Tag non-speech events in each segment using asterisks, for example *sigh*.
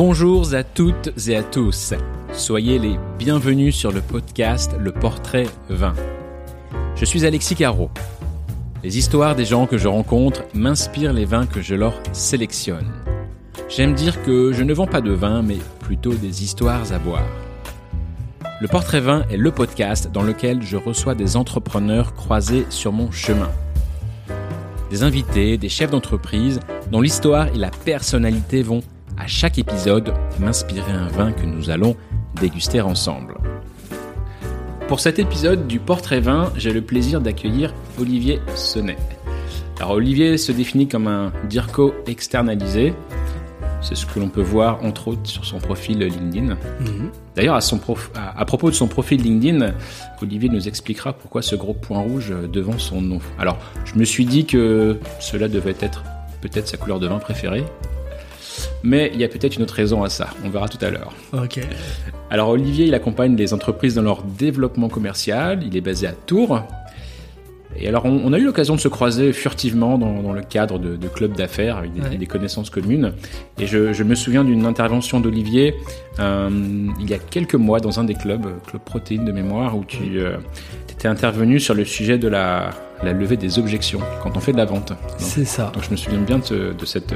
Bonjour à toutes et à tous. Soyez les bienvenus sur le podcast Le Portrait Vin. Je suis Alexis Caro. Les histoires des gens que je rencontre m'inspirent les vins que je leur sélectionne. J'aime dire que je ne vends pas de vin, mais plutôt des histoires à boire. Le Portrait Vin est le podcast dans lequel je reçois des entrepreneurs croisés sur mon chemin. Des invités, des chefs d'entreprise dont l'histoire et la personnalité vont, à chaque épisode, m'inspirer un vin que nous allons déguster ensemble. Pour cet épisode du Portrait Vin, j'ai le plaisir d'accueillir Olivier Sonnet. Alors Olivier se définit comme un DIRCO externalisé, c'est ce que l'on peut voir entre autres sur son profil LinkedIn. Mhm. D'ailleurs, à, à, propos de son profil LinkedIn, Olivier nous expliquera pourquoi ce gros point rouge devant son nom. Alors, je me suis dit que cela devait être peut-être sa couleur de vin préférée. Mais il y a peut-être une autre raison à ça. On verra tout à l'heure. Ok. Alors Olivier, il accompagne les entreprises dans leur développement commercial. Il est basé à Tours. Et alors, on, a eu l'occasion de se croiser furtivement dans, le cadre de, clubs d'affaires avec des, connaissances communes. Et je, me souviens d'une intervention d'Olivier euh, il y a quelques mois dans un des clubs, Club Protéine de mémoire, où tu euh, étais intervenu sur le sujet de la, levée des objections quand on fait de la vente. C'est ça. Donc, je me souviens bien de, cette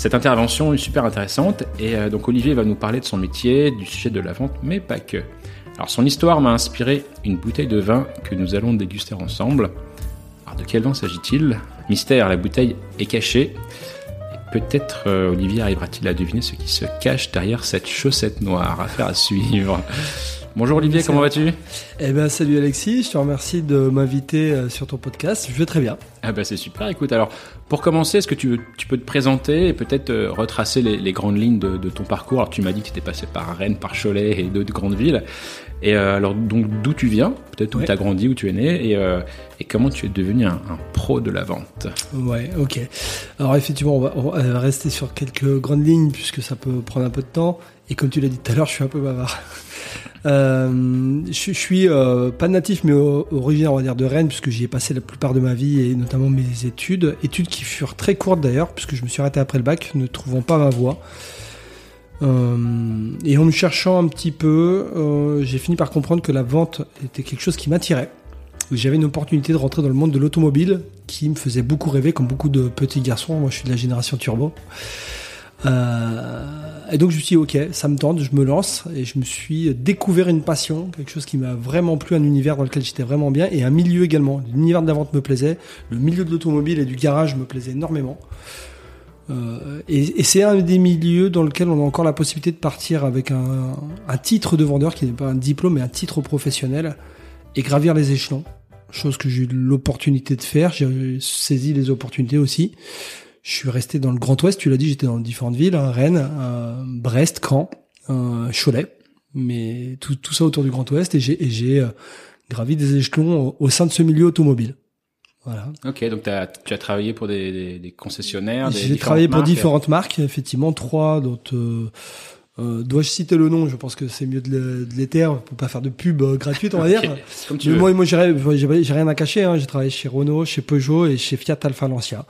cette intervention est super intéressante et euh, donc Olivier va nous parler de son métier, du sujet de la vente, mais pas que. Alors son histoire m'a inspiré une bouteille de vin que nous allons déguster ensemble. Alors de quel vin s'agit-il? Mystère, la bouteille est cachée. Peut-être euh, Olivier arrivera-t-il à deviner ce qui se cache derrière cette chaussette noire. Affaire à suivre. Bonjour Olivier, comment vas-tu? Eh ben salut Alexis, je te remercie de m'inviter euh, sur ton podcast. Je vais très bien. Ah ben c'est super. Écoute, alors pour commencer, est-ce que tu, tu, peux te présenter et peut-être euh, retracer les, grandes lignes de, ton parcours? Alors tu m'as dit que tu étais passé par Rennes, par Cholet et d'autres grandes villes. Et euh, alors donc d'où tu viens? Peut-être où tu as grandi, où tu es né et, et comment tu es devenu un, pro de la vente? Ouais, ok. Alors effectivement, on va, on va rester sur quelques grandes lignes puisque ça peut prendre un peu de temps. Et comme tu l'as dit tout à l'heure, je suis un peu bavard. Euh, je, suis euh, pas natif, mais originaire, on va dire, de Rennes, puisque j'y ai passé la plupart de ma vie et notamment mes études. Études qui furent très courtes d'ailleurs, puisque je me suis arrêté après le bac, ne trouvant pas ma voie. Euh, et en me cherchant un petit peu, j'ai fini par comprendre que la vente était quelque chose qui m'attirait. J'avais une opportunité de rentrer dans le monde de l'automobile qui me faisait beaucoup rêver, comme beaucoup de petits garçons. Moi, je suis de la génération turbo. Euh, et donc je me suis dit, ok, ça me tente, je me lance et je me suis découvert une passion, quelque chose qui m'a vraiment plu, un univers dans lequel j'étais vraiment bien et un milieu également. L'univers de la vente me plaisait, le milieu de l'automobile et du garage me plaisait énormément. Euh, et, c'est un des milieux dans lequel on a encore la possibilité de partir avec un, un titre de vendeur qui n'est pas un diplôme mais un titre professionnel et gravir les échelons. Chose que j'ai eu l'opportunité de faire, j'ai saisi les opportunités aussi. Je suis resté dans le Grand Ouest, tu l'as dit, j'étais dans différentes villes, hein, Rennes, euh, Brest, Caen, euh, Cholet, mais tout, tout ça autour du Grand Ouest, et j'ai euh, gravi des échelons au, sein de ce milieu automobile. Voilà. Ok, donc as, tu as travaillé pour des, des, des concessionnaires. J'ai travaillé pour différentes marques, effectivement trois. dont euh, Dois-je citer le nom? Je pense que c'est mieux de l'éther pour pas faire de pub gratuite, on va *laughs* dire. Comme tu veux. Moi, moi, j'ai rien à cacher. Hein. J'ai travaillé chez Renault, chez Peugeot et chez Fiat Alfa Lancia.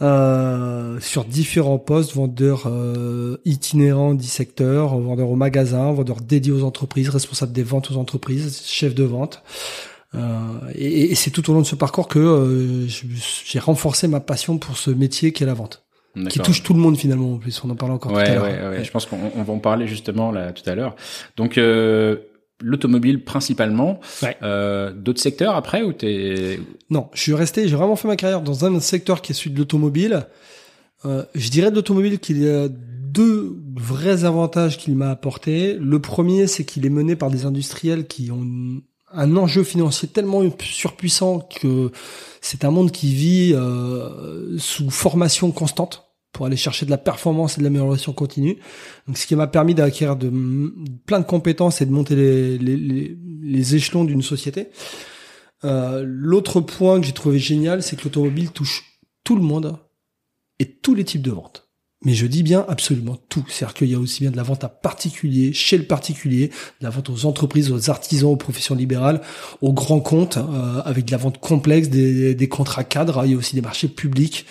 Euh, sur différents postes, vendeurs euh, itinérants, 10 secteurs, vendeurs au magasin, vendeurs dédiés aux entreprises, responsables des ventes aux entreprises, chef de vente. Euh, et, et c'est tout au long de ce parcours que euh, j'ai renforcé ma passion pour ce métier qui est la vente. Qui touche tout le monde finalement en plus. On en parle encore ouais, tout à l'heure. ouais, ouais, je pense qu'on va en parler justement là tout à l'heure. Donc euh, l'automobile principalement. Euh, D'autres secteurs après ou t'es Non, je suis resté. J'ai vraiment fait ma carrière dans un secteur qui est celui de l'automobile. Euh, je dirais de l'automobile qu'il y a deux vrais avantages qu'il m'a apporté. Le premier, c'est qu'il est mené par des industriels qui ont un enjeu financier tellement surpuissant que c'est un monde qui vit euh, sous formation constante pour aller chercher de la performance et de l'amélioration continue. Donc, ce qui m'a permis d'acquérir de, plein de compétences et de monter les, échelons d'une société. Euh, L'autre point que j'ai trouvé génial, c'est que l'automobile touche tout le monde et tous les types de ventes. Mais je dis bien absolument tout. C'est-à-dire qu'il y a aussi bien de la vente à particulier, chez le particulier, de la vente aux entreprises, aux artisans, aux professions libérales, aux grands comptes, euh, avec de la vente complexe, des, des contrats cadres. Il y a aussi des marchés publics,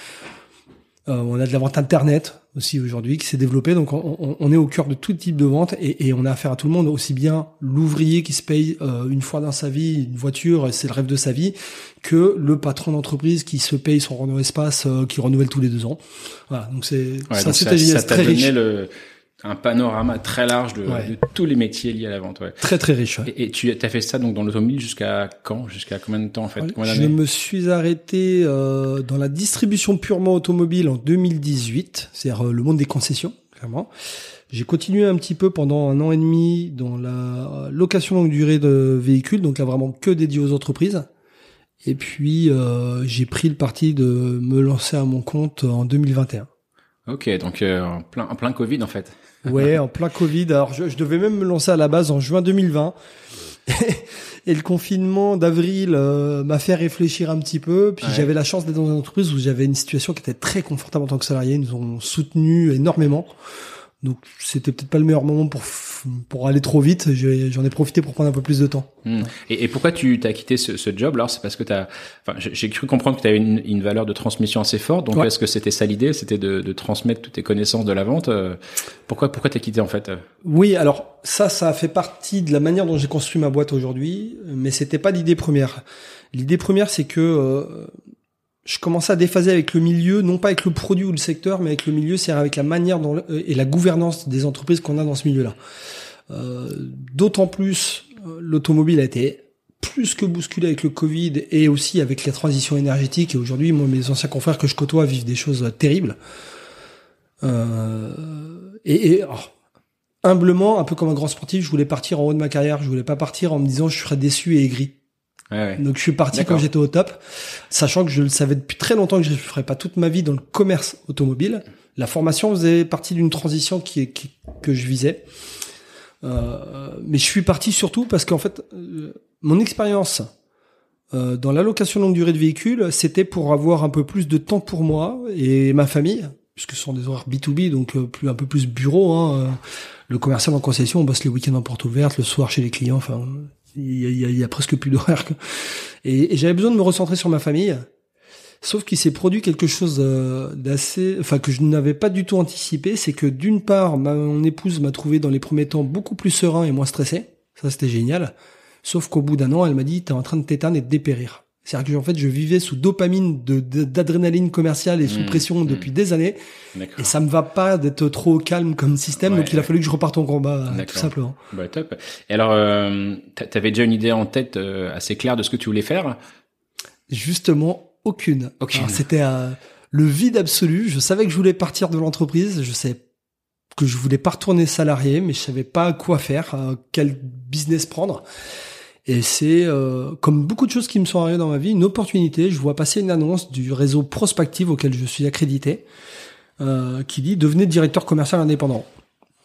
euh, on a de la vente internet, aussi aujourd'hui qui s'est développé. Donc on, on, est au cœur de tout type de vente et, et, on a affaire à tout le monde, aussi bien l'ouvrier qui se paye euh, une fois dans sa vie une voiture, c'est le rêve de sa vie, que le patron d'entreprise qui se paye son Renault Espace euh, qui renouvelle tous les deux ans. Voilà, donc c'est ça, c'est riche. Le un panorama très large de, de, tous les métiers liés à la vente. Ouais. Très très riche. Ouais. Et, et, tu as fait ça donc dans l'automobile jusqu'à quand? Jusqu'à combien de temps en fait? Je me suis arrêté euh, dans la distribution purement automobile en 2018, c'est-à-dire euh, le monde des concessions, clairement. J'ai continué un petit peu pendant un an et demi dans la location longue durée de véhicules, donc là vraiment que dédié aux entreprises. Et puis euh, j'ai pris le parti de me lancer à mon compte en 2021. Ok, donc euh, en plein en plein Covid en fait. *laughs* Ouais, en plein Covid. Alors, je, je, devais même me lancer à la base en juin 2020. *laughs* et le confinement d'avril euh, m'a fait réfléchir un petit peu. Puis j'avais la chance d'être dans une entreprise où j'avais une situation qui était très confortable en tant que salarié. Ils nous ont soutenu énormément. Donc c'était peut-être pas le meilleur moment pour pour aller trop vite. J'en ai, profité pour prendre un peu plus de temps. Hmm. Et, et, pourquoi tu t'as quitté ce, ce job Alors? C'est parce que t'as, enfin j'ai cru comprendre que tu avais une, une, valeur de transmission assez forte. Donc est-ce que c'était ça l'idée? C'était de, de, transmettre toutes tes connaissances de la vente. Euh, pourquoi pourquoi t'as quitté en fait Oui, alors ça ça a fait partie de la manière dont j'ai construit ma boîte aujourd'hui, mais c'était pas l'idée première. L'idée première c'est que euh, je commençais à déphaser avec le milieu, non pas avec le produit ou le secteur, mais avec le milieu, c'est avec la manière dont, euh, et la gouvernance des entreprises qu'on a dans ce milieu-là. Euh, D'autant plus, euh, l'automobile a été plus que bousculé avec le Covid et aussi avec la transition énergétique. Et aujourd'hui, moi, mes anciens confrères que je côtoie vivent des choses terribles. Euh, et, et humblement, un peu comme un grand sportif, je voulais partir en haut de ma carrière. Je voulais pas partir en me disant je serais déçu et aigri. Donc je suis parti quand j'étais au top, sachant que je le savais depuis très longtemps que je ne ferais pas toute ma vie dans le commerce automobile. La formation faisait partie d'une transition qui, qui, que je visais. Euh, mais je suis parti surtout parce qu'en fait, euh, mon expérience euh, dans l'allocation longue durée de véhicules, c'était pour avoir un peu plus de temps pour moi et ma famille, puisque ce sont des horaires B2B, donc euh, plus un peu plus bureau. Hein. Le commercial en concession, on bosse les week-ends en porte ouverte, le soir chez les clients. Enfin, il y a, presque plus d'horaire. Et, et j'avais besoin de me recentrer sur ma famille. Sauf qu'il s'est produit quelque chose euh, d'assez, enfin que je n'avais pas du tout anticipé, c'est que d'une part, mon épouse m'a trouvé dans les premiers temps beaucoup plus serein et moins stressé. Ça, c'était génial. Sauf qu'au bout d'un an, elle m'a dit, t'es en train de t'éteindre et de dépérir. C'est-à-dire que en fait, je vivais sous dopamine, de, d'adrénaline commerciale et sous mmh, pression mmh. depuis des années. Et ça me va pas d'être trop calme comme système, ouais, donc il a fallu que je reparte en combat, tout simplement. Bah, top. Et alors, euh, t'avais déjà une idée en tête euh, assez claire de ce que tu voulais faire? Justement, aucune. aucune. C'était euh, le vide absolu. Je savais que je voulais partir de l'entreprise. Je savais que je voulais pas retourner salarié, mais je savais pas quoi faire, euh, quel business prendre. Et c'est, euh, comme beaucoup de choses qui me sont arrivées dans ma vie, une opportunité. Je vois passer une annonce du réseau Prospective auquel je suis accrédité, euh, qui dit devenez directeur commercial indépendant.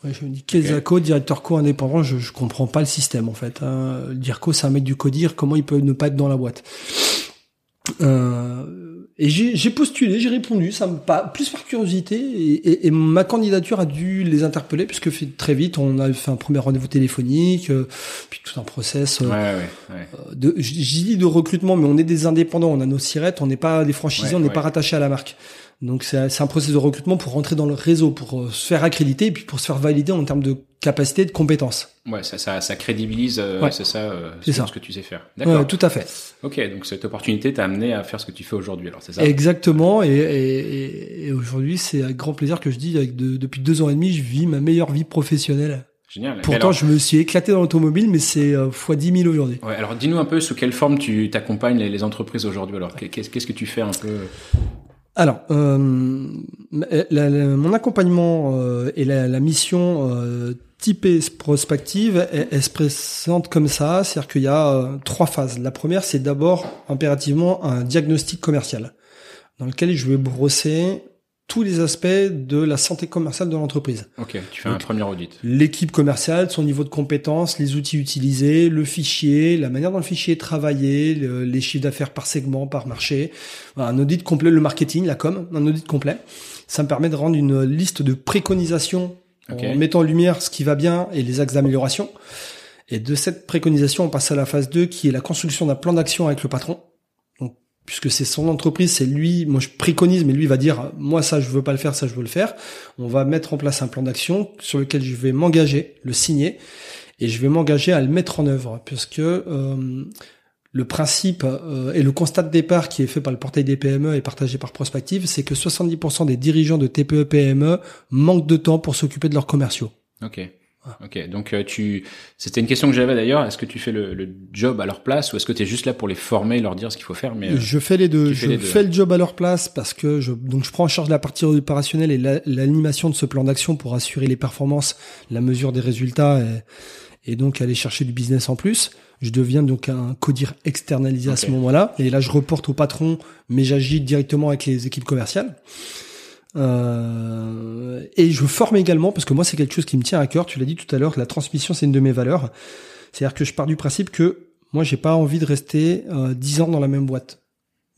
je me dis okay. directeur co indépendant, je, je comprends pas le système en fait. Hein. DIRCO, c'est un mec du codir, comment il peut ne pas être dans la boîte? Euh, et j'ai postulé, j'ai répondu, ça me pas plus par curiosité et, et, et, ma candidature a dû les interpeller puisque très vite on a fait un premier rendez-vous téléphonique, euh, puis tout un process. Euh, ouais, ouais, ouais. Euh, de, j'ai dit de recrutement, mais on est des indépendants, on a nos sirettes, on n'est pas des franchisés, on n'est pas rattaché à la marque. Donc c'est un processus de recrutement pour rentrer dans le réseau, pour euh, se faire accréditer et puis pour se faire valider en termes de capacité, de compétences. Ouais, ça, ça, ça crédibilise, euh, ouais. c'est ça, euh, c'est ce que tu sais faire. D'accord. Ouais, tout à fait. Ok, donc cette opportunité t'a amené à faire ce que tu fais aujourd'hui, alors c'est ça? Exactement, et, et, et aujourd'hui c'est avec grand plaisir que je dis, avec de, depuis deux ans et demi, je vis ma meilleure vie professionnelle. Génial. Pourtant, alors... je me suis éclaté dans l'automobile, mais c'est euh, fois 10 000 aujourd'hui. Ouais, alors dis-nous un peu sous quelle forme tu t'accompagnes les, les, entreprises aujourd'hui. Alors, qu'est-ce que tu fais un peu? Alors, euh, mon accompagnement euh, et la, la mission euh, typée prospective, elle, elle, se présente comme ça, c'est-à-dire qu'il y a euh, trois phases. La première, c'est d'abord impérativement un diagnostic commercial, dans lequel je vais brosser tous les aspects de la santé commerciale de l'entreprise. Ok, tu fais Donc, un premier audit. L'équipe commerciale, son niveau de compétence, les outils utilisés, le fichier, la manière dont le fichier est travaillé, le, les chiffres d'affaires par segment, par marché. Voilà, un audit complet, le marketing, la com, un audit complet. Ça me permet de rendre une liste de préconisations okay. en mettant en lumière ce qui va bien et les axes d'amélioration. Et de cette préconisation, on passe à la phase 2 qui est la construction d'un plan d'action avec le patron puisque c'est son entreprise, c'est lui, moi je préconise, mais lui va dire, moi ça je veux pas le faire, ça je veux le faire. On va mettre en place un plan d'action sur lequel je vais m'engager, le signer, et je vais m'engager à le mettre en œuvre, puisque euh, le principe euh, et le constat de départ qui est fait par le portail des PME et partagé par Prospective, c'est que 70% des dirigeants de TPE-PME manquent de temps pour s'occuper de leurs commerciaux. Ok. Ok, donc euh, tu, c'était une question que j'avais d'ailleurs. Est-ce que tu fais le, le, job à leur place ou est-ce que tu es juste là pour les former, leur dire ce qu'il faut faire Mais euh, je fais les deux. Je fais le job à leur place parce que je donc je prends en charge la partie opérationnelle et l'animation de ce plan d'action pour assurer les performances, la mesure des résultats et, et, donc aller chercher du business en plus. Je deviens donc un codir externalisé à ce moment-là et là je reporte au patron, mais j'agis directement avec les équipes commerciales. Euh, et je forme également, parce que moi c'est quelque chose qui me tient à cœur, tu l'as dit tout à l'heure, la transmission c'est une de mes valeurs. C'est-à-dire que je pars du principe que moi j'ai pas envie de rester euh, 10 ans dans la même boîte.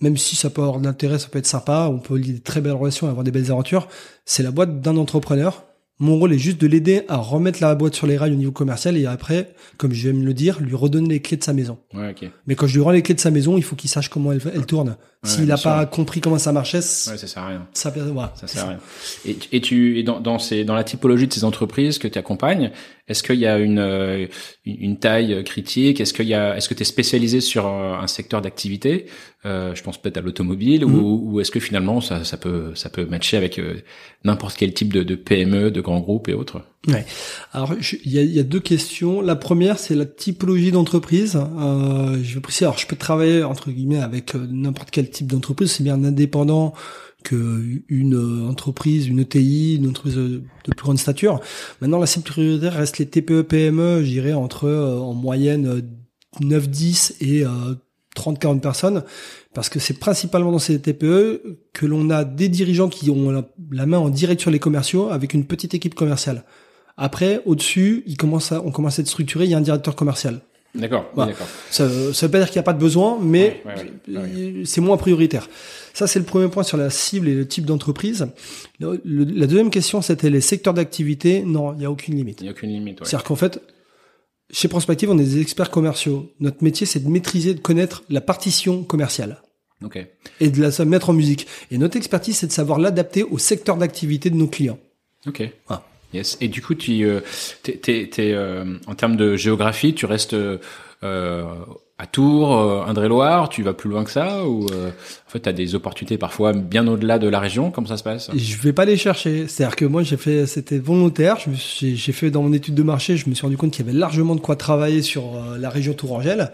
Même si ça peut avoir de l'intérêt, ça peut être sympa, on peut lier des très belles relations, avoir des belles aventures. C'est la boîte d'un entrepreneur mon rôle est juste de l'aider à remettre la boîte sur les rails au niveau commercial et après, comme je vais me le dire, lui redonner les clés de sa maison. Ouais, okay. Mais quand je lui rends les clés de sa maison, il faut qu'il sache comment elle, elle tourne. S'il n'a pas compris comment ça marchait, ouais, ça sert à rien. Ça, voilà, ça sert à rien. Et, et tu, et dans, dans, ces, dans la typologie de ces entreprises que tu accompagnes, est-ce qu'il y a une, euh, une taille critique? Est-ce qu'il y a, est-ce que tu es spécialisé sur un secteur d'activité? Euh, Je pense peut-être à l'automobile, ou, mm-hmm. ou est-ce que finalement ça, ça peut, ça peut matcher avec euh, n'importe quel type de, de, PME, de grands groupes et autres? Ouais. Alors il y a, y a, deux questions. La première, c'est la typologie d'entreprise. Euh, je veux préciser. Alors je peux travailler entre guillemets avec euh, n'importe quel type d'entreprise, c'est bien indépendant que une entreprise, une ETI, une entreprise de plus grande stature. Maintenant, la cible prioritaire reste les TPE, PME, je dirais entre euh, en moyenne 9, 10 et 30, 40 personnes, parce que c'est principalement dans ces TPE que l'on a des dirigeants qui ont la, main en direct sur les commerciaux avec une petite équipe commerciale. Après, au-dessus, on commence à être structuré, il y a un directeur commercial. D'accord. Ça, ça veut pas dire qu'il n'y a pas de besoin, mais c'est moins prioritaire. Ça, c'est le premier point sur la cible et le type d'entreprise. la deuxième question, c'était les secteurs d'activité. Non, il n'y a aucune limite. Il n'y a aucune limite. C'est-à-dire qu'en fait, chez Prospective, on est des experts commerciaux. Notre métier, c'est de maîtriser, de connaître la partition commerciale. Okay. Et de la mettre en musique. Et notre expertise, c'est de savoir l'adapter au secteur d'activité de nos clients. Ok. Yes. Et du coup, tu, euh, euh, en termes de géographie, tu restes euh, à Tours, euh, Indre-et-Loire, tu vas plus loin que ça ou euh, en fait tu as des opportunités parfois bien au-delà de la région, comment ça se passe? Je vais pas les chercher, c'est-à-dire que moi j'ai fait c'était volontaire, j'ai fait dans mon étude de marché, je me suis rendu compte qu'il y avait largement de quoi travailler sur euh, la région Tourangelle.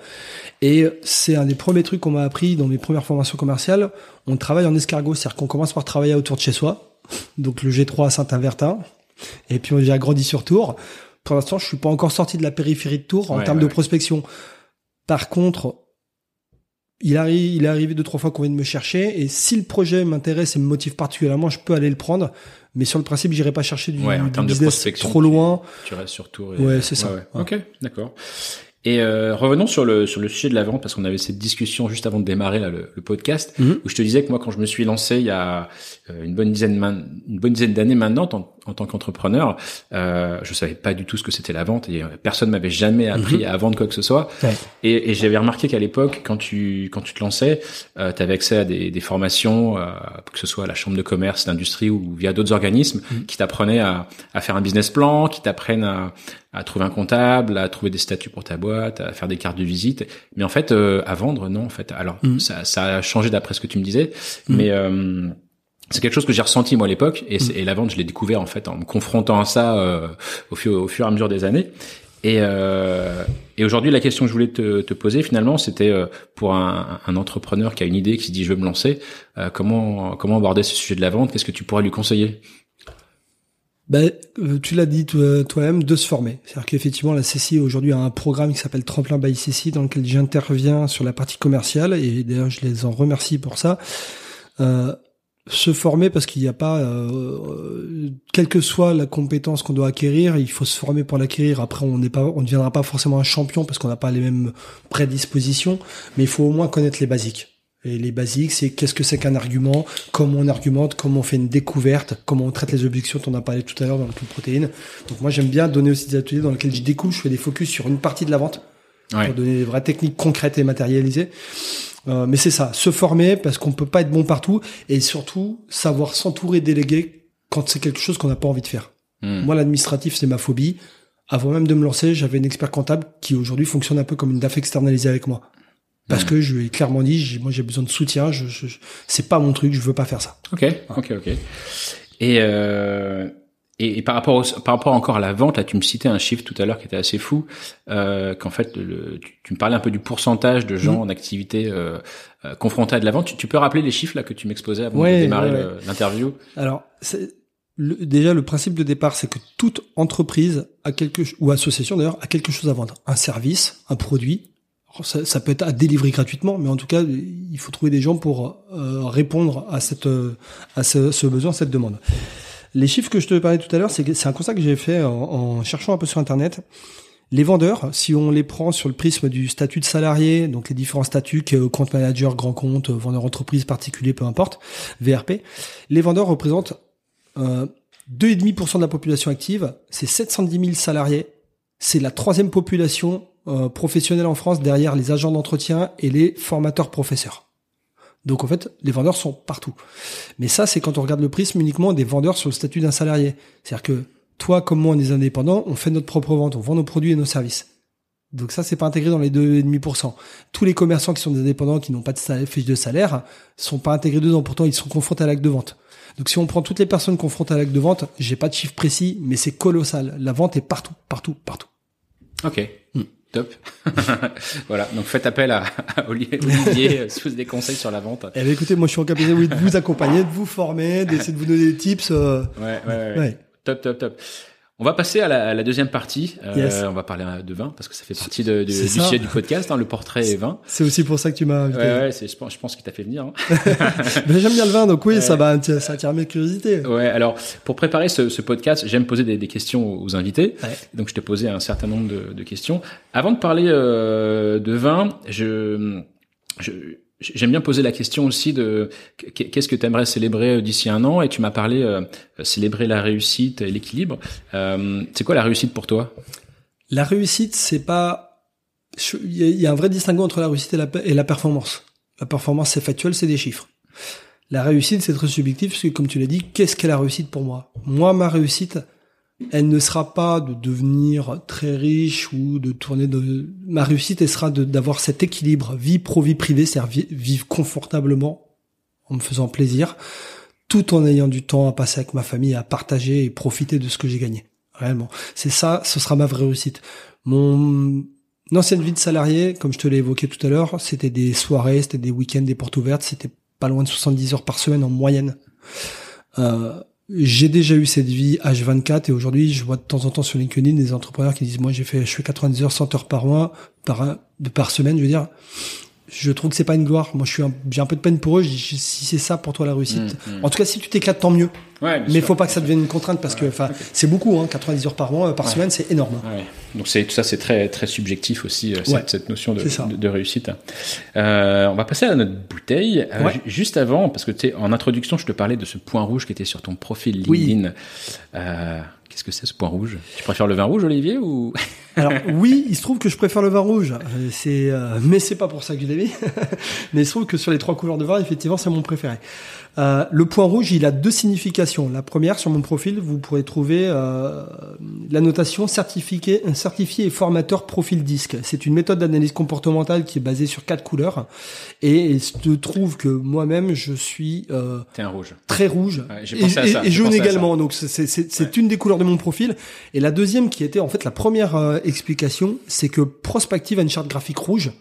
Et c'est un des premiers trucs qu'on m'a appris dans mes premières formations commerciales, on travaille en escargot, c'est-à-dire qu'on commence par travailler autour de chez soi. Donc le G3 à Saint-Avertin et puis j'ai agrandi sur Tours. Pour l'instant, je suis pas encore sorti de la périphérie de Tours en termes de prospection. Par contre, il, arrive, il est arrivé deux, trois fois qu'on vient de me chercher, et si le projet m'intéresse et me motive particulièrement, je peux aller le prendre. Mais sur le principe, j'irai pas chercher du, ouais, business trop loin. Tu, restes sur tout. Ouais, c'est ça. Ok, d'accord. Et euh, revenons sur le sur le sujet de la vente parce qu'on avait cette discussion juste avant de démarrer là, le, le podcast mhm. où je te disais que moi quand je me suis lancé il y a une bonne dizaine une bonne dizaine d'années maintenant en, en tant qu'entrepreneur, euh, je savais pas du tout ce que c'était la vente et euh, personne m'avait jamais appris mhm. à vendre quoi que ce soit. Et, et j'avais remarqué qu'à l'époque quand tu quand tu te lançais, euh, tu avais accès à des, des formations euh, que ce soit à la chambre de commerce, d'industrie ou via d'autres organismes mhm. qui t'apprenaient à, à faire un business plan, qui t'apprennent à à trouver un comptable, à trouver des statuts pour ta boîte, à faire des cartes de visite. Mais en fait, euh, à vendre, non, en fait. Alors, mm. ça, ça a changé d'après ce que tu me disais, mais euh, c'est quelque chose que j'ai ressenti moi à l'époque, et, mm. et, la vente, je l'ai découvert en fait en me confrontant à ça euh, au, fur, au fur et à mesure des années. Et, et aujourd'hui, la question que je voulais te, te poser finalement, c'était pour un, un, entrepreneur qui a une idée, qui se dit je veux me lancer, comment comment aborder ce sujet de la vente? Qu'est-ce que tu pourrais lui conseiller? Ben, euh, tu l'as dit toi-même, de se former. C'est-à-dire qu'effectivement, la CCI aujourd'hui a un programme qui s'appelle Tremplin by CCI dans lequel j'interviens sur la partie commerciale et d'ailleurs je les en remercie pour ça. Euh, se former parce qu'il n'y a pas, euh, quelle que soit la compétence qu'on doit acquérir, il faut se former pour l'acquérir. Après, on n'est pas, on ne deviendra pas forcément un champion parce qu'on n'a pas les mêmes prédispositions, mais il faut au moins connaître les basiques. Et les basiques, c'est qu'est-ce que c'est qu'un argument, comment on argumente, comment on fait une découverte, comment on traite les objections dont on a parlé tout à l'heure dans le protéine. Donc moi j'aime bien donner aussi des ateliers dans lesquels je découpe, je fais des focus sur une partie de la vente pour donner des vraies techniques concrètes et matérialisées. Euh, mais c'est ça, se former parce qu'on peut pas être bon partout et surtout savoir s'entourer, déléguer quand c'est quelque chose qu'on n'a pas envie de faire. Hmm. Moi, l'administratif, c'est ma phobie. Avant même de me lancer, j'avais une expert comptable qui aujourd'hui fonctionne un peu comme une DAF externalisée avec moi. Parce hmm. que je lui ai clairement dit, moi j'ai besoin de soutien, je, je, c'est pas mon truc, je veux pas faire ça. Ok, ok, ok. Et euh, et, par rapport au, par rapport encore à la vente, là, tu me citais un chiffre tout à l'heure qui était assez fou, euh, qu'en fait, le, tu, me parlais un peu du pourcentage de gens mmh. en activité euh, euh, confrontés à de la vente. Tu, peux rappeler les chiffres là que tu m'exposais avant de démarrer l'interview? Alors, déjà le principe de départ, c'est que toute entreprise a quelque ou association d'ailleurs a quelque chose à vendre, un service, un produit. Ça, ça, peut être à délivrer gratuitement, mais en tout cas, il faut trouver des gens pour euh, répondre à cette à ce, ce besoin, cette demande. Les chiffres que je te parlais tout à l'heure, c'est un constat que j'ai fait en, cherchant un peu sur Internet. Les vendeurs, si on les prend sur le prisme du statut de salarié, donc les différents statuts, compte manager, grand compte, vendeur entreprise, particulier, peu importe, VRP, les vendeurs représentent euh, 2,5% de la population active, c'est 710 000 salariés, c'est la troisième population euh, professionnelle en France derrière les agents d'entretien et les formateurs professeurs. Donc en fait, les vendeurs sont partout. Mais ça, c'est quand on regarde le prisme uniquement des vendeurs sur le statut d'un salarié. C'est-à-dire que toi, comme moi, on est indépendants, on fait notre propre vente, on vend nos produits et nos services. Donc ça, c'est pas intégré dans les 2,5%. Tous les commerçants qui sont des indépendants, qui n'ont pas de fiche de salaire, sont pas intégrés dedans. Pourtant, ils sont confrontés à l'acte de vente. Donc si on prend toutes les personnes confrontées à l'acte de vente, j'ai pas de chiffre précis, mais c'est colossal. La vente est partout, partout, partout. Ok. Hmm. Top. *laughs* voilà. Donc faites appel à, Olivier euh, sous des conseils sur la vente. Eh bien, écoutez, moi je suis en capacité de vous accompagner, de vous former, d'essayer de vous donner des tips. Euh. Ouais, ouais, ouais, ouais. Top, top, top. On va passer à la, deuxième partie. Euh, on va parler de vin parce que ça fait partie de, du sujet du podcast, hein, le portrait et vin. C'est aussi pour ça que tu m'as invité. Ouais, ouais c'est, je pense, je pense qu'il t'a fait venir. Hein. *laughs* j'aime bien le vin, donc oui, ça va, ça attire mes curiosités. Ouais. Alors, pour préparer ce, ce podcast, j'aime poser des, des, questions aux invités. Donc, je t'ai posé un certain nombre de, de questions. Avant de parler euh, de vin, je, je J'aime bien poser la question aussi de qu'est-ce que tu aimerais célébrer euh, d'ici un an? Et tu m'as parlé euh, célébrer la réussite et l'équilibre. Euh, c'est quoi la réussite pour toi? La réussite, c'est pas il y, a un vrai distinguo entre la réussite et la, et la performance. La performance c'est factuel, c'est des chiffres. La réussite c'est très subjectif parce que comme tu l'as dit, qu'est-ce qu'est la réussite pour moi? Moi ma réussite, elle ne sera pas de devenir très riche ou de tourner de ma réussite elle sera d'avoir cet équilibre vie pro vie privée c'est-à-dire vivre confortablement en me faisant plaisir tout en ayant du temps à passer avec ma famille à partager et profiter de ce que j'ai gagné réellement. C'est ça ce sera ma vraie réussite. Mon ancienne vie de salarié comme je te l'ai évoqué tout à l'heure c'était des soirées c'était des week-ends des portes ouvertes c'était pas loin de 70 heures par semaine en moyenne. Euh, j'ai déjà eu cette vie H24 et aujourd'hui je vois de temps en temps sur LinkedIn des entrepreneurs qui disent moi j'ai fait je fais 90 heures 100 heures par mois par par semaine je veux dire je trouve que c'est pas une gloire. Moi, je suis j'ai un peu de peine pour eux. si c'est ça pour toi la réussite, mmh, mmh. en tout cas, si tu t'éclates, tant mieux. Ouais, mais il faut pas que ça devienne une contrainte parce que, enfin, c'est beaucoup. Hein, 90 heures par mois, euh, par semaine, c'est énorme. Ouais. Donc c'est tout ça, c'est très très subjectif aussi euh, cette, cette, notion de, de, réussite. Euh, on va passer à notre bouteille. Euh, juste avant, parce que tu sais, en introduction, je te parlais de ce point rouge qui était sur ton profil LinkedIn. Euh, Qu'est-ce que c'est ce point rouge? Tu préfères le vin rouge, Olivier, ou *laughs* Alors oui, il se trouve que je préfère le vin rouge. C'est, euh, mais c'est pas pour ça que je l'ai mis. *laughs* mais il se trouve que sur les trois couleurs de vin, effectivement, c'est mon préféré. Euh, le point rouge, il a deux significations. La première, sur mon profil, vous pourrez trouver euh, la notation certifié, certifié et formateur profil disque. C'est une méthode d'analyse comportementale qui est basée sur quatre couleurs. Et je trouve que moi-même, je suis euh, un rouge. très rouge et, jaune également. Donc c'est une des couleurs de mon profil. Et la deuxième, qui était en fait la première euh, explication, c'est que Prospective a une charte graphique rouge.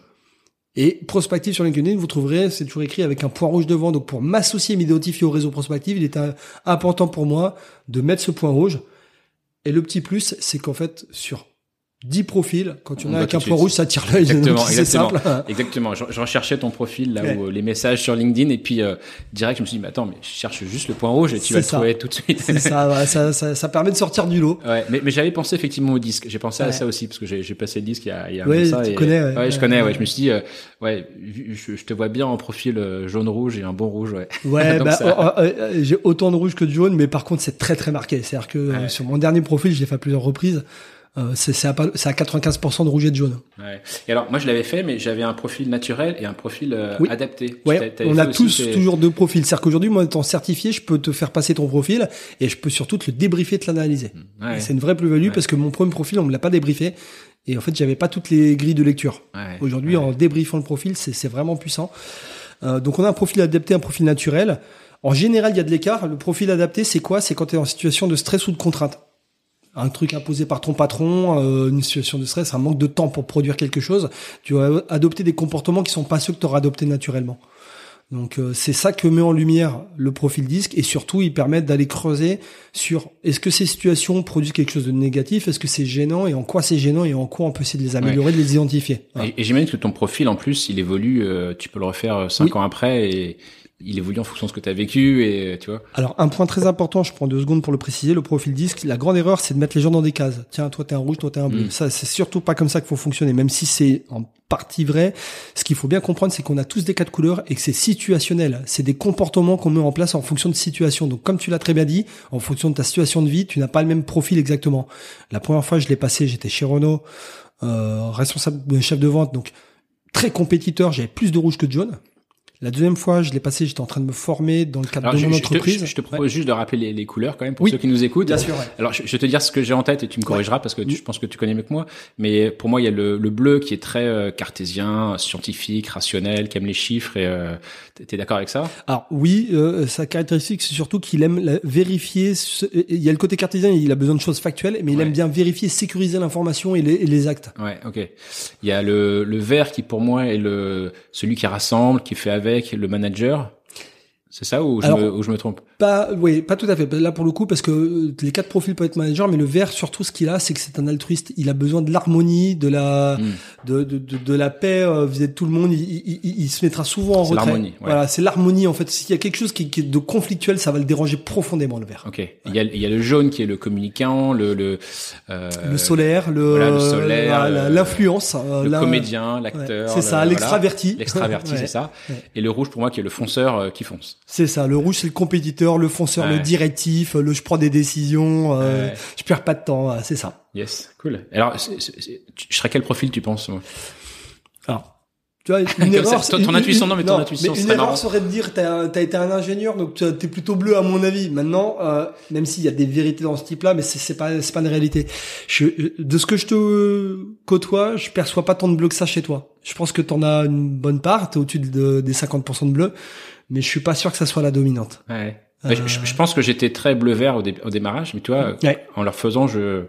Et prospective sur LinkedIn, vous trouverez, c'est toujours écrit avec un point rouge devant. Donc pour m'associer, m'identifier au réseau prospective, il est important pour moi de mettre ce point rouge. Et le petit plus, c'est qu'en fait, sur 10 profils, quand tu en as avec un point rouge, ça tire l'œil. Exactement, exactement. Simple. *laughs* exactement. Je, je, recherchais ton profil là où euh, les messages sur LinkedIn et puis euh, direct je me suis dit mais attends mais je cherche juste le point rouge et tu vas le trouver tout de suite. C'est ça, ça, ça, ça, permet de sortir du lot. Ouais, mais, mais j'avais pensé effectivement au disque. J'ai pensé à ça aussi parce que j'ai passé le disque il y a, il y a ouais, ça. Tu connais. Ouais, ouais, je connais. Ouais, je me suis dit euh, ouais, je, je, te vois bien en profil euh, jaune rouge et un bon rouge. Ouais. Ouais, *laughs* bah, oh, oh, j'ai autant de rouge que de jaune, mais par contre c'est très très marqué. C'est-à-dire que sur mon dernier profil, je l'ai fait à plusieurs reprises euh, c'est c'est à, à 95% de rouge et de jaune. Ouais. Et alors, moi, je l'avais fait, mais j'avais un profil naturel et un profil euh, Oui. adapté. Ouais, on a tous toujours deux profils. C'est-à-dire qu'aujourd'hui, moi, étant certifié, je peux te faire passer ton profil et je peux surtout te le débriefer, te l'analyser. Ouais. C'est une vraie plus-value parce que mon premier profil, on me l'a pas débriefé. Et en fait, j'avais pas toutes les grilles de lecture. Ouais. Aujourd'hui, en débriefant le profil, c'est c'est vraiment puissant. Euh, donc, on a un profil adapté, un profil naturel. En général, il y a de l'écart. Le profil adapté, c'est quoi? C'est quand tu es en situation de stress ou de contrainte. Un truc imposé par ton patron, euh, une situation de stress, un manque de temps pour produire quelque chose. Tu vas adopter des comportements qui sont pas ceux que tu auras adoptés naturellement. Donc euh, c'est ça que met en lumière le profil disque et surtout ils permettent d'aller creuser sur est-ce que ces situations produisent quelque chose de négatif, est-ce que c'est gênant et en quoi c'est gênant et en quoi on peut essayer de les améliorer, de les identifier. Et, et j'imagine que ton profil, en plus, il évolue. euh, tu peux le refaire euh, cinq Oui. ans après et il évolue en fonction de ce que tu as vécu et tu vois. Alors un point très important, je prends deux secondes pour le préciser, le profil disque, la grande erreur c'est de mettre les gens dans des cases. Tiens, toi t'es un rouge, toi t'es un bleu. Mm. Ça c'est surtout pas comme ça qu'il faut fonctionner, même si c'est en partie vrai. Ce qu'il faut bien comprendre c'est qu'on a tous des cas de couleur et que c'est situationnel. C'est des comportements qu'on met en place en fonction de situation. Donc comme tu l'as très bien dit, en fonction de ta situation de vie, tu n'as pas le même profil exactement. La première fois je l'ai passé, j'étais chez Renault, euh, responsable de chef de vente, donc très compétiteur, j'avais plus de rouge que de jaune. La deuxième fois, je l'ai passé, j'étais en train de me former dans le cadre Alors, de je, mon je te, entreprise. je- je te Ouais. propose juste de rappeler les, les couleurs quand même pour Oui. ceux qui nous écoutent. Bien sûr, ouais. Alors, je, vais te dire ce que j'ai en tête et tu me corrigeras parce que tu- je pense que tu connais mieux que moi. Mais pour moi, il y a le, le bleu qui est très euh, cartésien, scientifique, rationnel, qui aime les chiffres. Et euh, t'es d'accord avec ça? Alors oui, euh, sa caractéristique, c'est surtout qu'il aime la- vérifier. ce- Il y a le côté cartésien, il a besoin de choses factuelles, mais il aime bien vérifier, sécuriser l'information et les, et les actes. Ouais, ok. Il y a le, le vert qui pour moi est le celui qui rassemble, qui fait avec le manager. C'est ça ou je, Alors- me, ou je me trompe? Pas, oui, pas tout à fait. Là pour le coup, parce que euh, les quatre profils peuvent être manager, mais le vert surtout, ce qu'il a, c'est que c'est un altruiste. Il a besoin de l'harmonie, de la, Hmm. de, de, de, de la paix euh, vis-à-vis de tout le monde. Il, il, il- il se mettra souvent en retrait. l'harmonie, ouais. Voilà, c'est l'harmonie en fait. S'il y a quelque chose qui, qui est de conflictuel, ça va le déranger profondément le vert. Ok. Il y a il y a le jaune qui est le communicant, le le euh, le solaire, le, voilà, le solaire, euh, l'influence, le la- comédien, Ouais, l'acteur. c'est le- ça, voilà. l'extraverti. L'extraverti, *laughs* c'est ça. Et le rouge pour moi qui est le fonceur euh, qui fonce. C'est ça, le rouge c'est le compétiteur, le fonceur, Ouais. le directif, le je prends des décisions, euh, Ouais. je perds pas de temps, c'est ça. Yes, cool. Alors, tu- je serais quel profil tu penses moi? Alors, tu vois, une *laughs* erreur, ça, ton- une- intuition, non, mais ton intuition, mais une serait erreur marrant. serait de dire t'as as été un ingénieur, donc t'es plutôt bleu à mon avis. Maintenant, euh, même s'il y a des vérités dans ce type-là, mais c'est c'est pas c'est pas une réalité. Je, de ce que je te côtoie, je perçois pas tant de bleu que ça chez toi. Je pense que t'en as une bonne part, t'es au-dessus de, des 50% de bleu, mais je suis pas sûr que ça soit la dominante. Ouais. Bah, je, je pense que j'étais très bleu-vert au, dé- au démarrage, mais tu vois, Ouais. en leur faisant, je,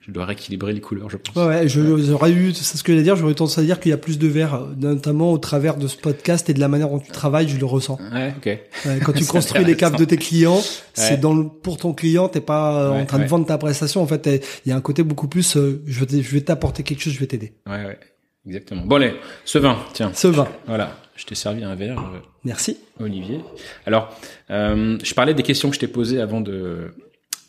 je dois rééquilibrer les couleurs, je pense. Ouais, j'aurais eu, c'est ce que j'allais dire, j'aurais tendance à dire qu'il y a plus de euh, notamment au travers de ce podcast et de la manière dont tu travailles, je le ressens. Ouais, ok. Ouais, quand *laughs* tu construis les caves de tes clients, c'est Ouais. dans le, pour ton client, t'es pas euh, Ouais, en train de vendre ta prestation. En fait, il y a un côté beaucoup plus, euh, je vais, t- je vais t'apporter quelque chose, je vais t'aider. Ouais, ouais. Exactement. Bon, allez, ce vin, tiens. Ce vin. Voilà. Je t'ai servi un verre, euh, Merci. Olivier. Alors, euh, je parlais des questions que je t'ai posées avant de,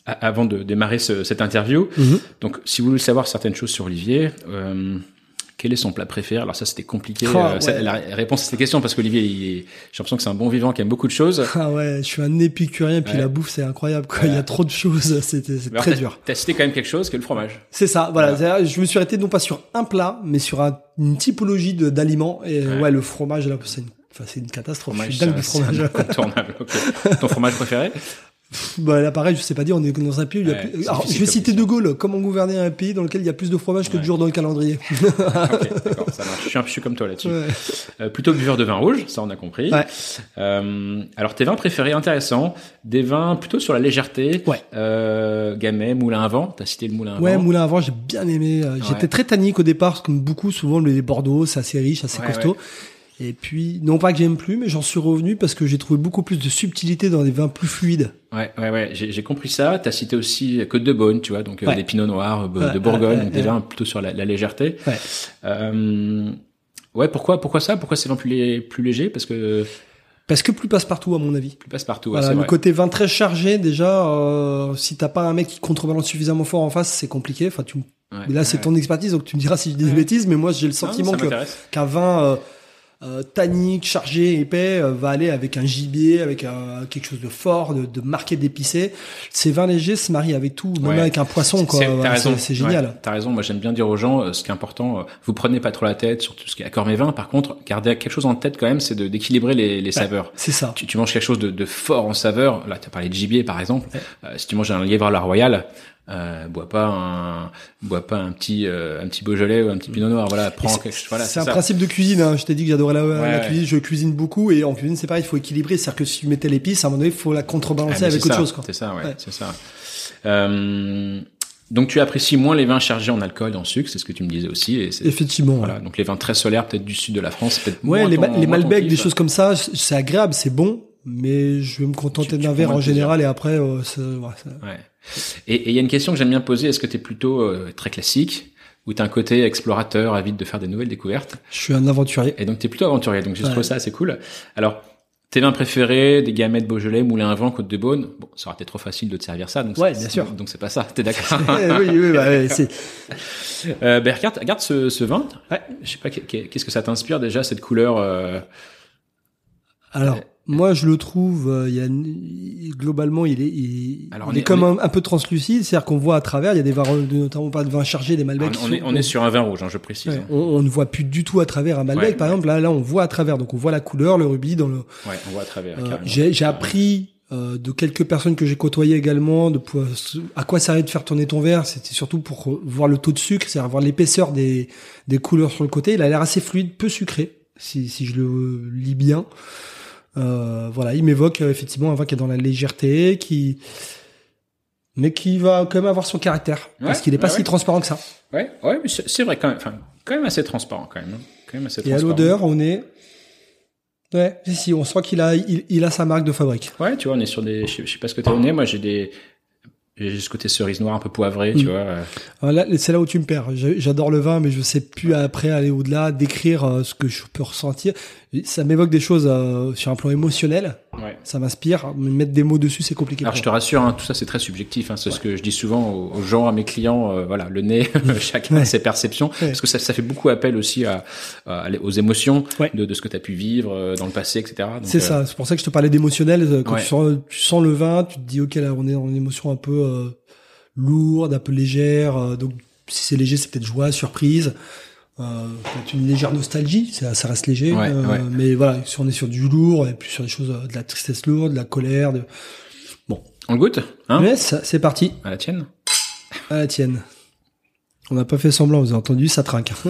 avant de démarrer ce- cette interview. Mhm. Donc, si vous voulez savoir certaines choses sur Olivier, euh, quel est son plat préféré? Alors ça, c'était compliqué. Oh, euh, ça- ouais. la réponse à cette question parce qu'Olivier, j'ai l'impression que c'est un bon vivant qui aime beaucoup de choses. *laughs* Ah ouais, je suis un épicurien, puis Ouais. la bouffe, c'est incroyable, quoi. Ouais. Il y a trop de choses, *laughs* c'est très dur. T'as cité quand même quelque chose, qui est le fromage. C'est ça, voilà. Je me suis arrêté non pas sur un plat, mais sur un- une typologie d'aliments. Et Ouais. ouais. le fromage, là, c'est une, enfin, c'est une catastrophe. Fromage, je suis dingue du fromage. incontournable. Ton fromage préféré? *laughs* Bah là pareil, je sais pas dire, on est dans un pays où il y a Ouais, plus... je vais citer. De Gaulle, comment gouverner un pays dans lequel il y a plus de fromage que de Ouais. jours dans le calendrier. *laughs* Ok, d'accord, ça marche. Je suis, un- suis comme toi là-dessus. Ouais. Euh, plutôt buveur de vin rouge, ça on a compris. Ouais. Euh, alors tes vins préférés, intéressant. Des vins plutôt sur la légèreté. Ouais. Euh, Gamay, Moulin à vent. T'as cité le Moulin à Ouais, vent. moulin à vent, j'ai bien aimé. Euh, J'étais Ouais. très tannique au départ, comme beaucoup, souvent les Bordeaux, c'est assez riche, assez Ouais, costaud. Et puis, non pas que j'aime plus, mais j'en suis revenu parce que j'ai trouvé beaucoup plus de subtilité dans des vins plus fluides. Ouais, ouais, ouais. J'ai compris ça. T'as cité aussi Côte de Beaune, tu vois, donc euh, Ouais. des Pinots Noirs euh, Ouais, de Bourgogne, ouais, donc des vins plutôt sur la, la légèreté. Ouais. Euh, ouais, pourquoi, pourquoi ça? Pourquoi c'est vins plus, lé- plus léger? Parce que Parce que plus passe-partout, à mon avis. plus passe partout. ouais, Voilà, le vrai. côté vin très chargé, déjà, euh, si t'as pas un mec qui contrebalance suffisamment fort en face, c'est compliqué. Enfin, tu, Ouais, là, c'est ouais. ton expertise, donc tu me diras si je dis des bêtises, mais moi, j'ai le sentiment que qu'un vin euh, euh, tannique, chargé, épais, euh, va aller avec un gibier, avec un, quelque chose de fort, de, de marqué, d'épicé. Ces vins légers se marient avec tout, même Ouais. avec un poisson, quoi. C'est- génial. Ouais, T'as raison. Moi, j'aime bien dire aux gens, euh, ce qui est important, euh, vous prenez pas trop la tête sur tout ce qui est accord mes vins. Par contre, gardez quelque chose en tête quand même, c'est d'équilibrer les, les saveurs. C'est ça. Tu, tu manges quelque chose de, de fort en saveur. Là, tu as parlé de gibier, par exemple. Euh, si tu manges un lièvre à la royale, euh, bois pas un, bois pas un petit, euh, un petit Beaujolais ou un petit Pinot Noir. Voilà, prends quelque chose. Voilà, c'est un ça. principe de cuisine. Hein. Je t'ai dit que j'adorais la, la Ouais. cuisine. Je cuisine beaucoup et en cuisine c'est pareil. Il faut équilibrer. C'est-à-dire que si tu mettais l'épice, à un moment donné, il faut la Ah, contrebalancer mais avec autre ça, chose. Quoi. C'est ça, ouais, Ouais. c'est ça. Euh, donc tu apprécies moins les vins chargés en alcool et en sucre, c'est ce que tu me disais aussi. Et Effectivement. ouais. voilà, donc les vins très solaires, peut-être du sud de la France, peut-être Ouais, moins les, ton- les Malbec, des choses comme ça, c'est agréable, c'est bon, mais je vais me contenter d'un verre en de plaisir. général et après, euh, ça- ouais, ça- Ouais. Et il y a une question que j'aime bien poser, est-ce que tu es plutôt euh, très classique ou tu as un côté explorateur, avide de faire des nouvelles découvertes? Je suis un aventurier. Et donc tu es plutôt aventurier, donc j'ai Ouais. trouvé ça assez cool. Alors, tes vins préférés, des gamètes Beaujolais, Moulin à Vent, Côte de Beaune, bon, ça aurait été trop facile de te servir ça, donc Ouais, c'est- bien sûr. Donc c'est pas ça, t'es d'accord? *laughs* Oui, oui, bah, ouais, *laughs* c'est Euh, ben regarde, regarde ce, ce vin. Ouais. Je sais pas, qu'est- qu'est- qu'est-ce que ça t'inspire déjà cette couleur euh, Alors, moi, je le trouve, euh, il y a globalement, il est, il, Alors, il on est, est- comme on un, un peu translucide, c'est-à-dire qu'on voit à travers. Il y a des vins, notamment pas de vins chargés, des Malbec. on, sont- on est sur un vin rouge, hein, je précise. Ouais, hein. on, on ne voit plus du tout à travers un Malbec, Ouais, par ouais. exemple. Là, là, on voit à travers, donc on voit la couleur, le rubis dans le. Ouais, on voit à travers. Euh, j'ai appris euh, de quelques personnes que j'ai côtoyées également de pouvoir- à quoi ça de faire tourner ton verre. C'était surtout pour voir le taux de sucre, c'est-à-dire voir l'épaisseur des, des couleurs sur le côté. Il a l'air assez fluide, peu sucré, si, si je le lis bien. Euh, voilà, il m'évoque euh, effectivement un vin qui est dans la légèreté, qui mais qui va quand même avoir son caractère parce qu'il est pas ouais, si ouais. transparent que ça. Ouais, ouais, mais c'est vrai quand même. Enfin, quand même assez transparent quand même. hein. Quand même assez Et à l'odeur, on est ouais, si, si, on sent qu'il a il, il a sa marque de fabrique. Ouais, tu vois, on est sur des. Je sais, je sais pas ce que t'as au nez. Moi, j'ai des. J'ai ce côté cerise noire un peu poivré, tu Mm. vois. euh. Là, c'est là où tu me perds. J'adore le vin, mais je sais plus après aller au-delà, décrire euh, ce que je peux ressentir. Ça m'évoque des choses euh, sur un plan émotionnel. Ouais. Ça m'inspire. Mais mettre des mots dessus, c'est compliqué. Alors je te rassure, hein, tout ça c'est très subjectif. Hein, c'est ce que je dis souvent aux, gens, à mes clients. euh, voilà, le nez, *laughs* chacun a Ouais. ses perceptions, parce que ça, ça fait beaucoup appel aussi à, à- aux émotions de, de ce que tu as pu vivre euh, dans le passé, etc. C'est euh, ça. C'est pour ça que je te parlais d'émotionnel. Euh, Quand tu, sens, tu sens le vin, tu te dis, ok, là, on est dans une émotion un peu euh, lourde, un peu légère. euh, donc, si c'est léger, c'est peut-être joie, surprise. Euh, peut-être une légère nostalgie, ça, ça reste léger. Ouais, euh, ouais. Mais voilà, si on est sur du lourd, et puis sur des choses, euh, de la tristesse lourde, de la colère, de... On goûte, hein c'est parti. À la tienne. À la tienne. On n'a pas fait semblant, vous avez entendu, ça trinque. *laughs*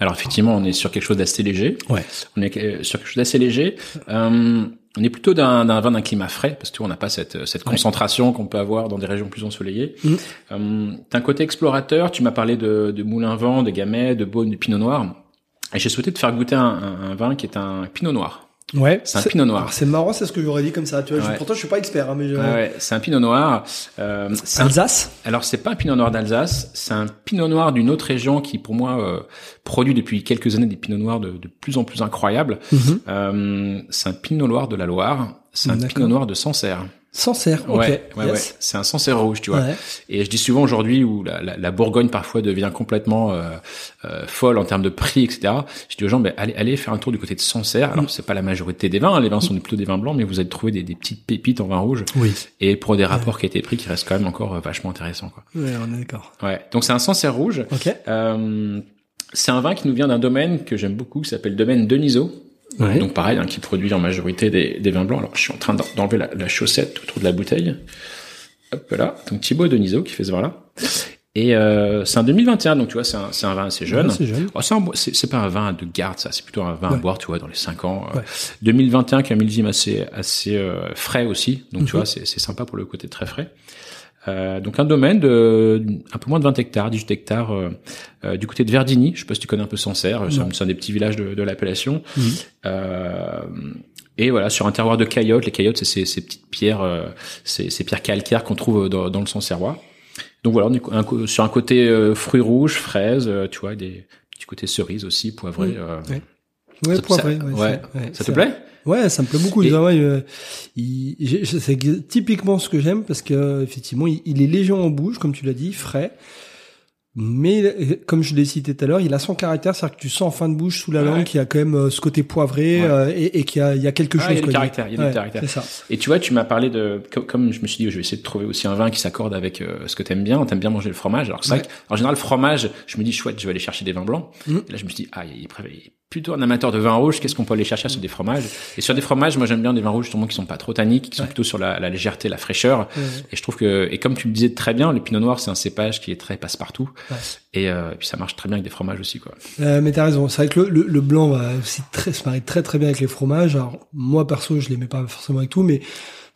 Alors effectivement, on est sur quelque chose d'assez léger. Ouais. On est euh, sur quelque chose d'assez léger. Euh, on est plutôt d'un d'un vin d'un climat frais parce que tu vois, on n'a pas cette, cette concentration qu'on peut avoir dans des régions plus ensoleillées. Mhm. Euh, T'as un côté explorateur. Tu m'as parlé de, de moulin vent, de gamay, de beaune, de pinot noir. Et j'ai souhaité te faire goûter un, un- un vin qui est un pinot noir. Ouais. C'est un pinot noir. C'est marrant, c'est ce que j'aurais dit comme ça. Tu vois, je- pourtant, je suis pas expert, hein, mais je... Ouais, ouais, c'est un pinot noir. Euh, c'est un- Alsace? alors c'est pas un pinot noir d'Alsace, c'est un pinot noir d'une autre région qui pour moi euh, produit depuis quelques années des pinots noirs de, de plus en plus incroyables. Mhm. Euh, c'est un pinot noir de la Loire, c'est un pinot noir de Sancerre. Sancerre. Ok. Ouais, ouais, Yes. ouais. C'est un Sancerre rouge, tu vois. Ouais. Et je dis souvent aujourd'hui où la, la, la Bourgogne parfois devient complètement euh, euh, folle en termes de prix, etc. Je dis aux gens, ben, allez, allez faire un tour du côté de Sancerre. Alors c'est pas la majorité des vins, hein. les vins sont plutôt des vins blancs, mais vous allez trouver des, des petites pépites en vin rouge. Oui. Et pour des rapports qui étaient pris qui restent quand même encore euh, vachement intéressants. Quoi. Ouais, on est d'accord. Ouais. Donc c'est un Sancerre rouge. Ok. Euh, c'est un vin qui nous vient d'un domaine que j'aime beaucoup, qui s'appelle le domaine Deniso. Ouais. Donc pareil, hein, qui produit en majorité des, des vins blancs. Alors je suis en train d'en- d'enlever la, la chaussette autour de la bouteille. Hop là. Donc Thibaut Deniso qui fait ce vin-là. Et euh, c'est un 2021, donc tu vois, c'est un, c'est un vin assez jeune. Ouais, c'est jeune. Oh, c'est, un pas un vin de garde, ça. C'est plutôt un vin à boire, tu vois, dans les 5 ans. Euh, Ouais. 2021, qui est un millésime assez, assez euh, frais aussi. Donc, tu Mhm. vois, c'est, c'est sympa pour le côté très frais. Euh, donc un domaine de un peu moins de 20 hectares, 18 hectares, euh, euh, du côté de Verdigny. Je sais pas si tu connais un peu Sancerre. C'est, un, Non. c'est un des petits villages de, de l'appellation. Euh, et voilà, sur un terroir de caillottes. Les caillottes, c'est ces, ces petites pierres, euh, ces, ces pierres calcaires qu'on trouve dans, dans le Sancerrois. Donc voilà, on est un co- sur un côté euh, fruits rouges, fraises, euh, tu vois, des petits côtés cerises aussi, poivrés. Euh. Ouais. Ouais, Ça- poivré. ça- ouais, ouais. Ça te plaît? Ouais, ça me plaît beaucoup. Et- euh, c'est typiquement ce que j'aime parce que effectivement, il, il est léger en bouche, comme tu l'as dit, frais. Mais euh, comme je l'ai cité tout à l'heure, il a son caractère, c'est-à-dire que tu sens en fin de bouche sous la Ouais. langue qu'il y a quand même euh, ce côté poivré Ouais. euh, et, et qu'il y a, il y a quelque Ah, chose. il y a du caractère, il y a du Ouais, caractère. C'est ça. Et tu vois, tu m'as parlé de co- comme je me suis dit, je vais essayer de trouver aussi un vin qui s'accorde avec euh, ce que t'aimes bien. T'aimes bien manger le fromage. Alors c'est vrai qu'en général, le fromage, je me dis chouette, je vais aller chercher des vins blancs. Mhm. Et là, je me suis dit, ah, il est plutôt un amateur de vin rouge. Qu'est-ce qu'on peut aller chercher sur des fromages? Et sur des fromages, moi, j'aime bien des vins rouges justement qui sont pas trop tanniques, qui sont Ouais. plutôt sur la, la légèreté, la fraîcheur. Ouais. Et je trouve que, et comme tu le disais très bien, le pinot noir, c'est un cépage qui est très passe-partout. Ouais. Et, euh, et puis ça marche très bien avec des fromages aussi, quoi. Euh, mais t'as raison. C'est vrai que le, le, le blanc va aussi très, se marie très très bien avec les fromages. Alors moi perso, je l'aimais pas forcément avec tout, mais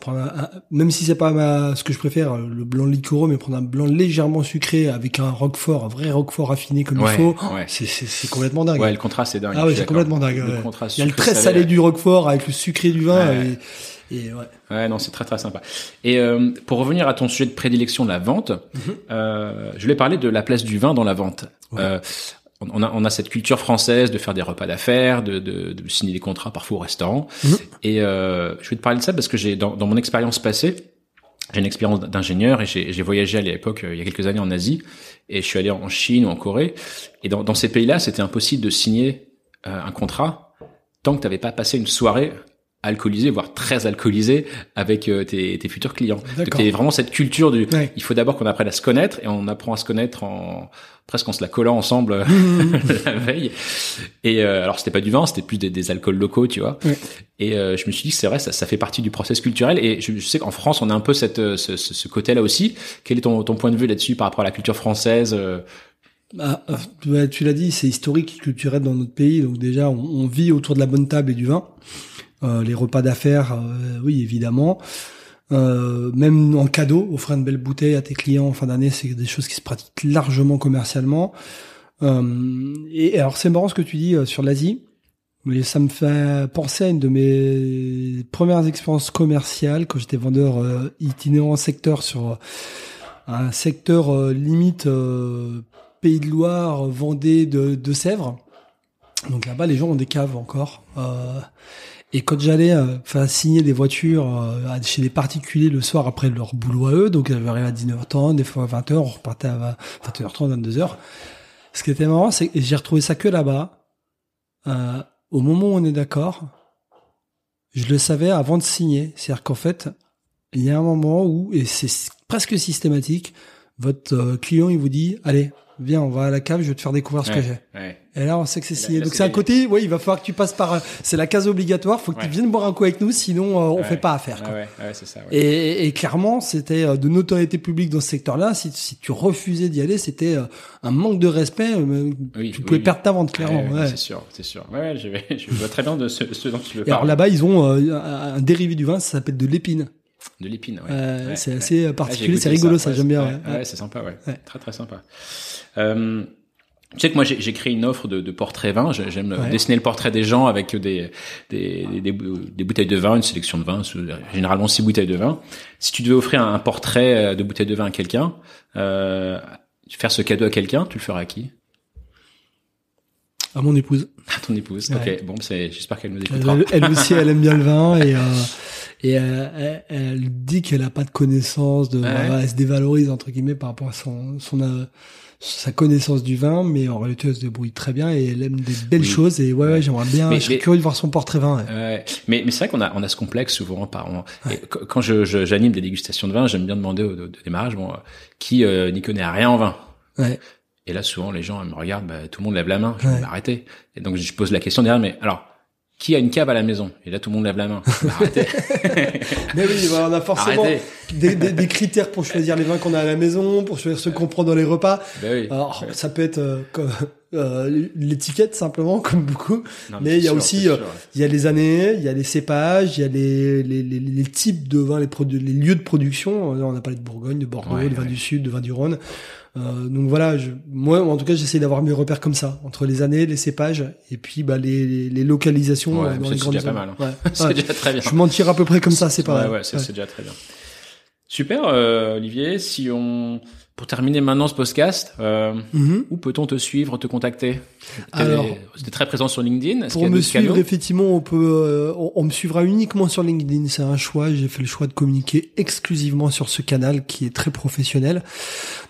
prendre un- un- même si c'est pas ma, ce que je préfère, le blanc liquoreux, mais prendre un blanc légèrement sucré avec un roquefort, un vrai roquefort raffiné comme Ouais, il faut, ouais. c'est complètement dingue. Ouais, le contraste est dingue. ah ouais, c'est complètement dingue. Le ouais. contraste Il y a le très salé du roquefort avec le sucré du vin et, et ouais. Ouais, non, c'est très très sympa. Et euh, pour revenir à ton sujet de prédilection, la vente, euh, je voulais parler de la place du vin dans la vente. Ouais. Euh, on a, on a cette culture française de faire des repas d'affaires, de, de, de signer des contrats parfois au restaurant. Mhm. Et euh, je vais te parler de ça parce que j'ai dans, dans mon expérience passée, j'ai une expérience d'ingénieur et j'ai voyagé à l'époque, il y a quelques années en Asie, et je suis allé en Chine ou en Corée. Et dans, dans ces pays-là, c'était impossible de signer euh, un contrat tant que tu n'avais pas passé une soirée alcoolisée, voire très alcoolisée, avec euh, tes, tes futurs clients. Donc a vraiment cette culture du... Ouais. Il faut d'abord qu'on apprenne à se connaître, et on apprend à se connaître en presque en se la collant ensemble euh, Mhm. *laughs* la veille. Et euh, alors c'était pas du vin, c'était plus des, des alcools locaux, tu vois. Ouais. Et euh, je me suis dit que c'est vrai, ça, ça fait partie du process culturel. Et je, je sais qu'en France, on a un peu cette, euh, ce, ce, côté-là aussi. Quel est ton, ton point de vue là-dessus par rapport à la culture française euh, Bah, tu l'as- tu l'as dit, c'est historique, culturel dans notre pays. Donc déjà, on, on vit autour de la bonne table et du vin. Euh, les repas d'affaires, euh, oui, évidemment. Euh, même en cadeau, offrir une belle bouteille à tes clients en fin d'année, c'est des choses qui se pratiquent largement commercialement. Et alors, c'est marrant ce que tu dis sur l'Asie. Mais ça me fait penser à une de mes premières expériences commerciales quand j'étais vendeur itinérant secteur sur un secteur limite Pays de Loire, Vendée, de Sèvres. Donc là-bas, les gens ont des caves encore. Euh, et quand j'allais euh, signer des voitures euh, chez des particuliers le soir après leur boulot à eux, donc arrivé à 19h30, des fois à 20h, on repartait à 21h30, 22h. Ce qui était marrant, c'est que j'ai retrouvé ça que là-bas. Euh, au moment où on est d'accord, je le savais avant de signer. C'est-à-dire qu'en fait, il y a un moment où, et c'est presque systématique, votre euh, client, il vous dit, allez, viens, on va à la cave, je vais te faire découvrir ce que j'ai. ouais. Et là, on sait que c'est signé. Donc c'est un côté, oui, il va falloir que tu passes par, euh, c'est la case obligatoire, faut que Ouais. tu viennes boire un coup avec nous, sinon euh, on fait pas affaire. Quoi. ouais, ouais, c'est ça. Ouais. Et, et clairement, c'était euh, de notoriété publique dans ce secteur-là. Si, si tu refusais d'y aller, c'était euh, un manque de respect. Oui, tu pouvais oui. perdre ta vente, clairement. C'est sûr, c'est sûr. Ouais, ouais, je, vais, *laughs* je vois très bien de ce, ce dont tu veux Et alors parler. là-bas, ils ont euh, un dérivé du vin, ça s'appelle de l'épine. De l'épine, ouais. Euh, Ouais, c'est ouais. assez particulier, c'est rigolo, ça, j'aime bien. Ouais, c'est sympa, ouais. Très très sympa. Euh, tu sais que moi j'ai créé une offre de, de portrait vin. J'ai- J'aime Ouais. dessiner le portrait des gens avec des des, des, des bou- des bouteilles de vin, une sélection de vin, généralement six bouteilles de vin. Si tu devais offrir un, portrait euh, de bouteille de vin à quelqu'un, euh, faire ce cadeau à quelqu'un, tu le ferais à qui? À mon épouse. À ton épouse. Ouais. Ok, bon, c'est j'espère qu'elle nous écoutera. Elle, elle aussi, elle aime bien le vin et, euh, *laughs* et euh, elle, elle dit qu'elle a pas de connaissance de, Ouais. elle se dévalorise entre guillemets par rapport à son, son euh, sa connaissance du vin, mais en réalité elle se débrouille très bien et elle aime des belles Oui. choses et ouais, ouais j'aimerais bien, Mais- je serais mais- curieux de voir son portrait vin. ouais. Mais, mais c'est vrai qu'on a, on a ce complexe souvent par et qu- quand je, je- j'anime des dégustations de vin, j'aime bien demander au, au démarrage, bon, euh, qui euh, n'y connaît rien en vin? Ouais. Et là, souvent, les gens ils me regardent, bah, tout le monde lève la main. Je Ouais. vais m'arrêter. Et donc, je pose la question derrière, mais alors, qui a une cave à la maison? Et là, tout le monde lève la main. Bah, arrêtez. *laughs* Mais oui, bah, on a forcément des, des, des critères pour choisir les vins qu'on a à la maison, pour choisir ceux qu'on prend dans les repas. Bah oui. Alors, ça peut être euh, comme, euh, l'étiquette simplement, comme beaucoup. Non, mais il y a sûr, aussi, euh. Il y a les années, il y a les cépages, il y a les, les, les, les types de vins, les, lieux de production. On a parlé de Bourgogne, de Bordeaux, Ouais, de vin ouais. du Sud, de vin du Rhône. Euh, donc voilà, je, moi en tout cas j'essaie d'avoir mes repères comme ça, entre les années, les cépages et puis bah, les, les, les localisations Ouais, dans les c'est grandes déjà pas mal, *laughs* Ouais. c'est Ouais. déjà très bien. Je m'en tire à peu près comme ça, c'est pas mal. Ouais. c'est déjà très bien. Super, euh, Olivier. Si on Pour terminer maintenant ce podcast, euh, Mhm. où peut-on te suivre, te contacter Alors, C'était très présent sur LinkedIn. Est-ce Pour me suivre, effectivement, on peut, euh, on, on me suivra uniquement sur LinkedIn. C'est un choix. J'ai fait le choix de communiquer exclusivement sur ce canal qui est très professionnel.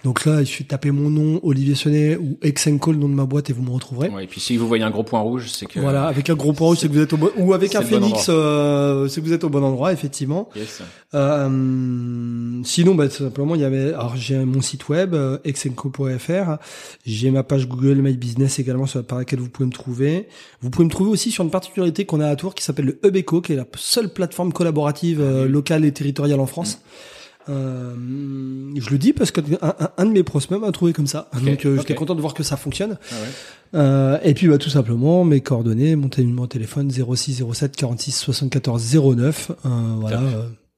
Donc là, il suffit de taper mon nom, Olivier Sonnet ou Exenco, le nom de ma boîte, et vous me retrouverez. Ouais, et puis si vous voyez un gros point rouge, c'est que Voilà, avec un gros point rouge, c'est que vous êtes au bon, ou avec un bon phénix, euh, c'est que vous êtes au bon endroit, effectivement. Yes. Euh, sinon, bah, tout simplement, il y avait, alors j'ai mon site web, euh, exenco.fr. J'ai ma page Google My Business également sur, par laquelle vous pouvez me trouver. Vous pouvez me trouver aussi sur une particularité qu'on a à Tours qui s'appelle le Hub Eco, qui est la seule plateforme collaborative euh, locale et territoriale en France. Euh, je le dis parce que un, de mes prospects m'a trouvé comme ça. Donc euh, j'étais content de voir que ça fonctionne. Ah ouais. Euh, et puis bah, tout simplement mes coordonnées, mon téléphone, mon téléphone 06 07 46 74 09. Euh, voilà.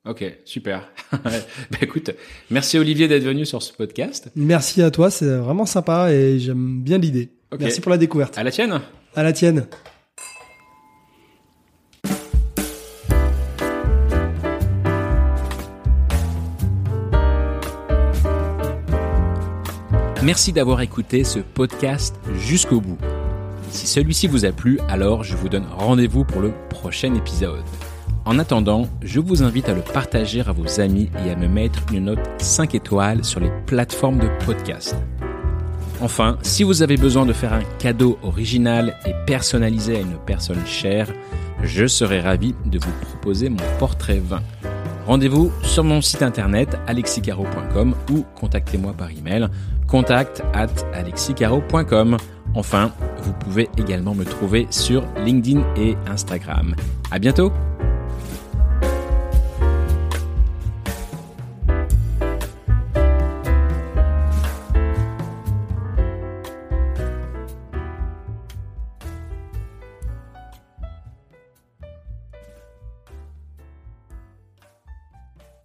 Ok, super. *laughs* bah écoute, merci Olivier d'être venu sur ce podcast. Merci à toi, c'est vraiment sympa et j'aime bien l'idée. Merci pour la découverte. À la tienne. À la tienne. Merci d'avoir écouté ce podcast jusqu'au bout. Si celui-ci vous a plu, alors je vous donne rendez-vous pour le prochain épisode. En attendant, je vous invite à le partager à vos amis et à me mettre une note 5 étoiles sur les plateformes de podcast. Enfin, si vous avez besoin de faire un cadeau original et personnalisé à une personne chère, je serai ravi de vous proposer mon portrait 20. Rendez-vous sur mon site internet alexicaro.com ou contactez-moi par email contact at alexicaro.com. Enfin, vous pouvez également me trouver sur LinkedIn et Instagram. À bientôt!